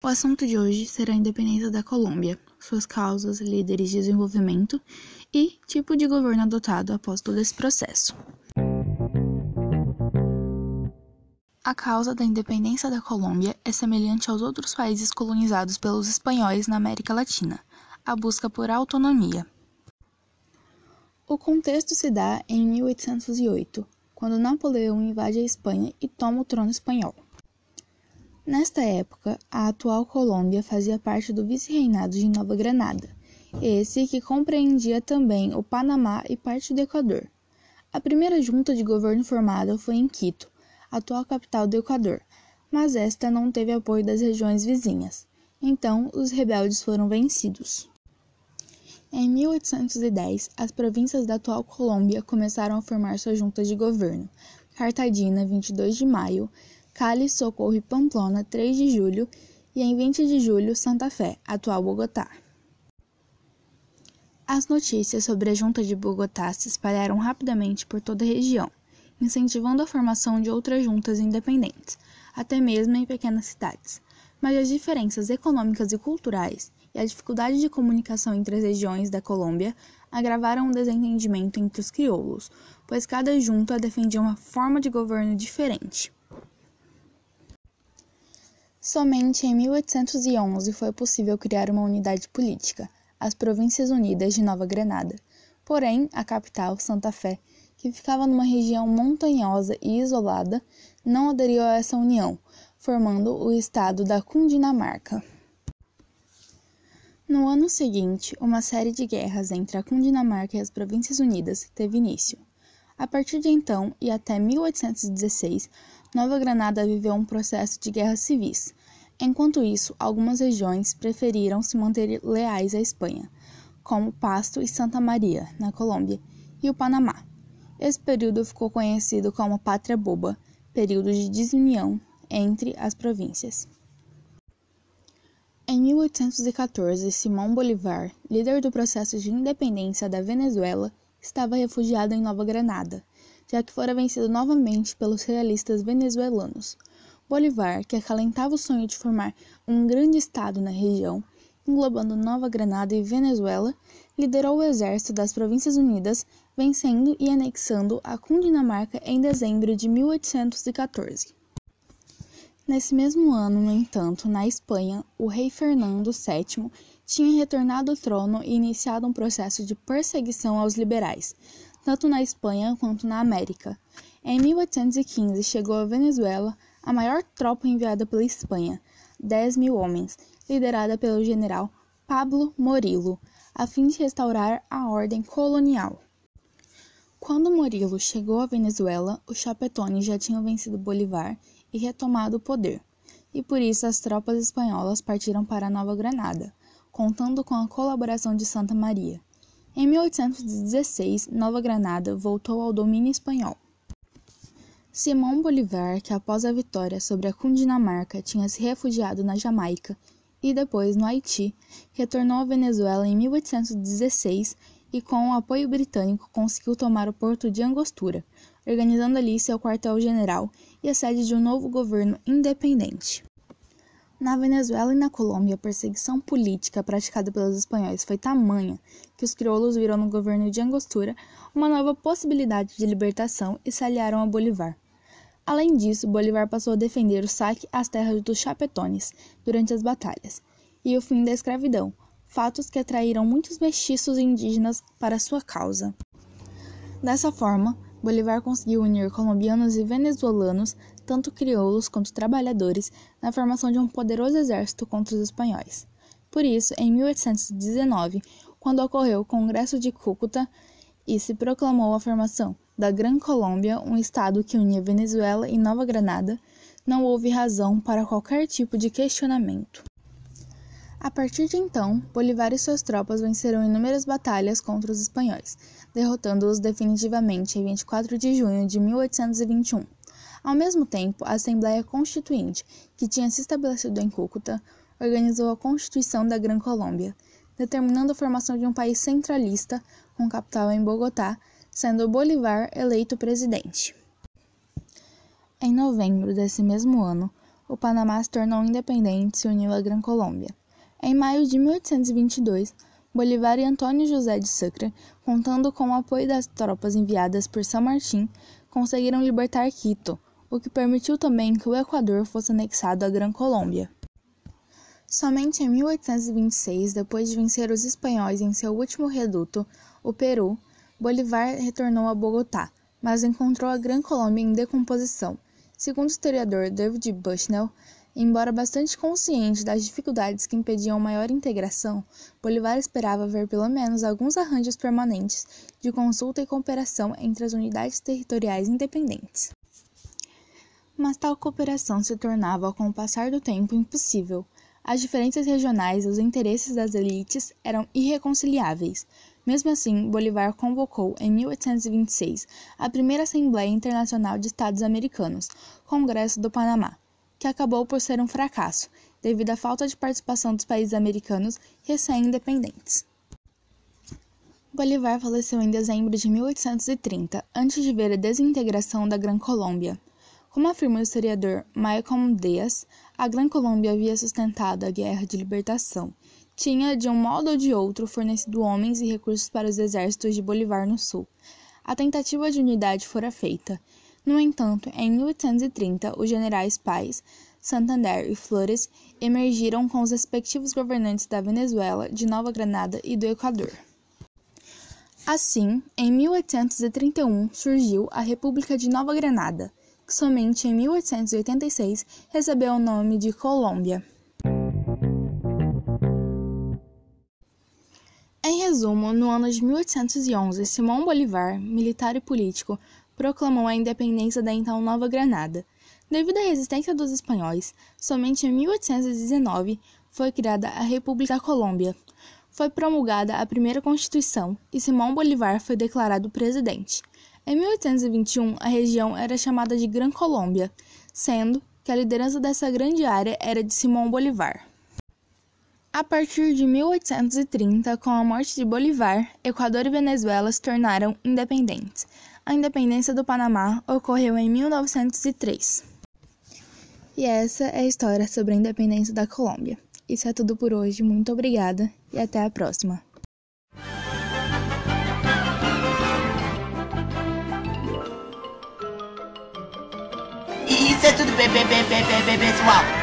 O assunto de hoje será a independência da Colômbia, suas causas, líderes de desenvolvimento e tipo de governo adotado após todo esse processo. A causa da independência da Colômbia é semelhante aos outros países colonizados pelos espanhóis na América Latina, a busca por autonomia. O contexto se dá em 1808, quando Napoleão invade a Espanha e toma o trono espanhol. Nesta época, a atual Colômbia fazia parte do vice-reinado de Nova Granada, esse que compreendia também o Panamá e parte do Equador. A primeira junta de governo formada foi em Quito, atual capital do Equador, mas esta não teve apoio das regiões vizinhas. Então, os rebeldes foram vencidos. Em 1810, as províncias da atual Colômbia começaram a formar suas juntas de governo. Cartagena, 22 de maio, Cali, Socorro e Pamplona, 3 de julho, e em 20 de julho, Santa Fé, atual Bogotá. As notícias sobre a junta de Bogotá se espalharam rapidamente por toda a região, incentivando a formação de outras juntas independentes, até mesmo em pequenas cidades. Mas as diferenças econômicas e culturais e a dificuldade de comunicação entre as regiões da Colômbia agravaram o desentendimento entre os crioulos, pois cada junta defendia uma forma de governo diferente. Somente em 1811 foi possível criar uma unidade política, as Províncias Unidas de Nova Granada. Porém, a capital, Santa Fé, que ficava numa região montanhosa e isolada, não aderiu a essa união, formando o estado da Cundinamarca. No ano seguinte, uma série de guerras entre a Cundinamarca e as Províncias Unidas teve início. A partir de então e até 1816, Nova Granada viveu um processo de guerras civis, Enquanto isso, algumas regiões preferiram se manter leais à Espanha, como Pasto e Santa Maria, na Colômbia, e o Panamá. Esse período ficou conhecido como Pátria Boba, período de desunião entre as províncias. Em 1814, Simão Bolívar, líder do processo de independência da Venezuela, estava refugiado em Nova Granada, já que fora vencido novamente pelos realistas venezuelanos. Bolivar, que acalentava o sonho de formar um grande estado na região, englobando Nova Granada e Venezuela, liderou o exército das Províncias Unidas, vencendo e anexando a Cundinamarca em dezembro de 1814. Nesse mesmo ano, no entanto, na Espanha, o rei Fernando VII tinha retornado ao trono e iniciado um processo de perseguição aos liberais, tanto na Espanha quanto na América. Em 1815, chegou à Venezuela a maior tropa enviada pela Espanha, 10 mil homens, liderada pelo general Pablo Morillo, a fim de restaurar a ordem colonial. Quando Morillo chegou à Venezuela, os chapetones já tinham vencido Bolívar e retomado o poder, e por isso as tropas espanholas partiram para Nova Granada, contando com a colaboração de Santa Maria. Em 1816, Nova Granada voltou ao domínio espanhol. Simão Bolívar, que após a vitória sobre a Cundinamarca tinha se refugiado na Jamaica e depois no Haiti, retornou à Venezuela em 1816 e, com o apoio britânico, conseguiu tomar o porto de Angostura, organizando ali seu quartel-general e a sede de um novo governo independente. Na Venezuela e na Colômbia, a perseguição política praticada pelos espanhóis foi tamanha que os crioulos viram no governo de Angostura uma nova possibilidade de libertação e se aliaram a Bolívar. Além disso, Bolívar passou a defender o saque às terras dos chapetones durante as batalhas e o fim da escravidão, fatos que atraíram muitos mestiços indígenas para sua causa. Dessa forma, Bolívar conseguiu unir colombianos e venezuelanos, tanto crioulos quanto trabalhadores, na formação de um poderoso exército contra os espanhóis. Por isso, em 1819, quando ocorreu o Congresso de Cúcuta e se proclamou a formação da Gran Colômbia, um estado que unia Venezuela e Nova Granada, não houve razão para qualquer tipo de questionamento. A partir de então, Bolívar e suas tropas venceram inúmeras batalhas contra os espanhóis, derrotando-os definitivamente em 24 de junho de 1821. Ao mesmo tempo, a Assembleia Constituinte, que tinha se estabelecido em Cúcuta, organizou a Constituição da Gran Colômbia, determinando a formação de um país centralista, com capital em Bogotá, sendo Bolívar eleito presidente. Em novembro desse mesmo ano, o Panamá se tornou independente e se uniu à Gran Colômbia. Em maio de 1822, Bolívar e Antônio José de Sucre, contando com o apoio das tropas enviadas por São Martín, conseguiram libertar Quito, o que permitiu também que o Equador fosse anexado à Gran Colômbia. Somente em 1826, depois de vencer os espanhóis em seu último reduto, o Peru, Bolívar retornou a Bogotá, mas encontrou a Gran Colômbia em decomposição Segundo o historiador David Bushnell, embora bastante consciente das dificuldades que impediam maior integração, Bolívar esperava ver pelo menos alguns arranjos permanentes de consulta e cooperação entre as unidades territoriais independentes. Mas tal cooperação se tornava, com o passar do tempo, impossível. As diferenças regionais e os interesses das elites eram irreconciliáveis. Mesmo assim, Bolívar convocou, em 1826, a primeira Assembleia Internacional de Estados Americanos, Congresso do Panamá, que acabou por ser um fracasso, devido à falta de participação dos países americanos recém-independentes. Bolívar faleceu em dezembro de 1830, antes de ver a desintegração da Gran Colômbia. Como afirma o historiador Malcolm Dias, a Gran Colômbia havia sustentado a guerra de libertação tinha, de um modo ou de outro, fornecido homens e recursos para os exércitos de Bolivar no sul. A tentativa de unidade fora feita. No entanto, em 1830, os generais Paz, Santander e Flores emergiram com os respectivos governantes da Venezuela, de Nova Granada e do Equador. Assim, em 1831 surgiu a República de Nova Granada, que somente em 1886 recebeu o nome de Colômbia. Em resumo, no ano de 1811, Simão Bolivar, militar e político, proclamou a independência da então Nova Granada. Devido à resistência dos espanhóis, somente em 1819 foi criada a República da Colômbia. Foi promulgada a primeira Constituição e Simão Bolivar foi declarado presidente. Em 1821, a região era chamada de Gran Colômbia, sendo que a liderança dessa grande área era de Simão Bolivar. A partir de 1830, com a morte de Bolívar, Equador e Venezuela se tornaram independentes. A independência do Panamá ocorreu em 1903. E essa é a história sobre a independência da Colômbia. Isso é tudo por hoje, muito obrigada e até a próxima. Isso é tudo, bebê, bebê, bebê, pessoal.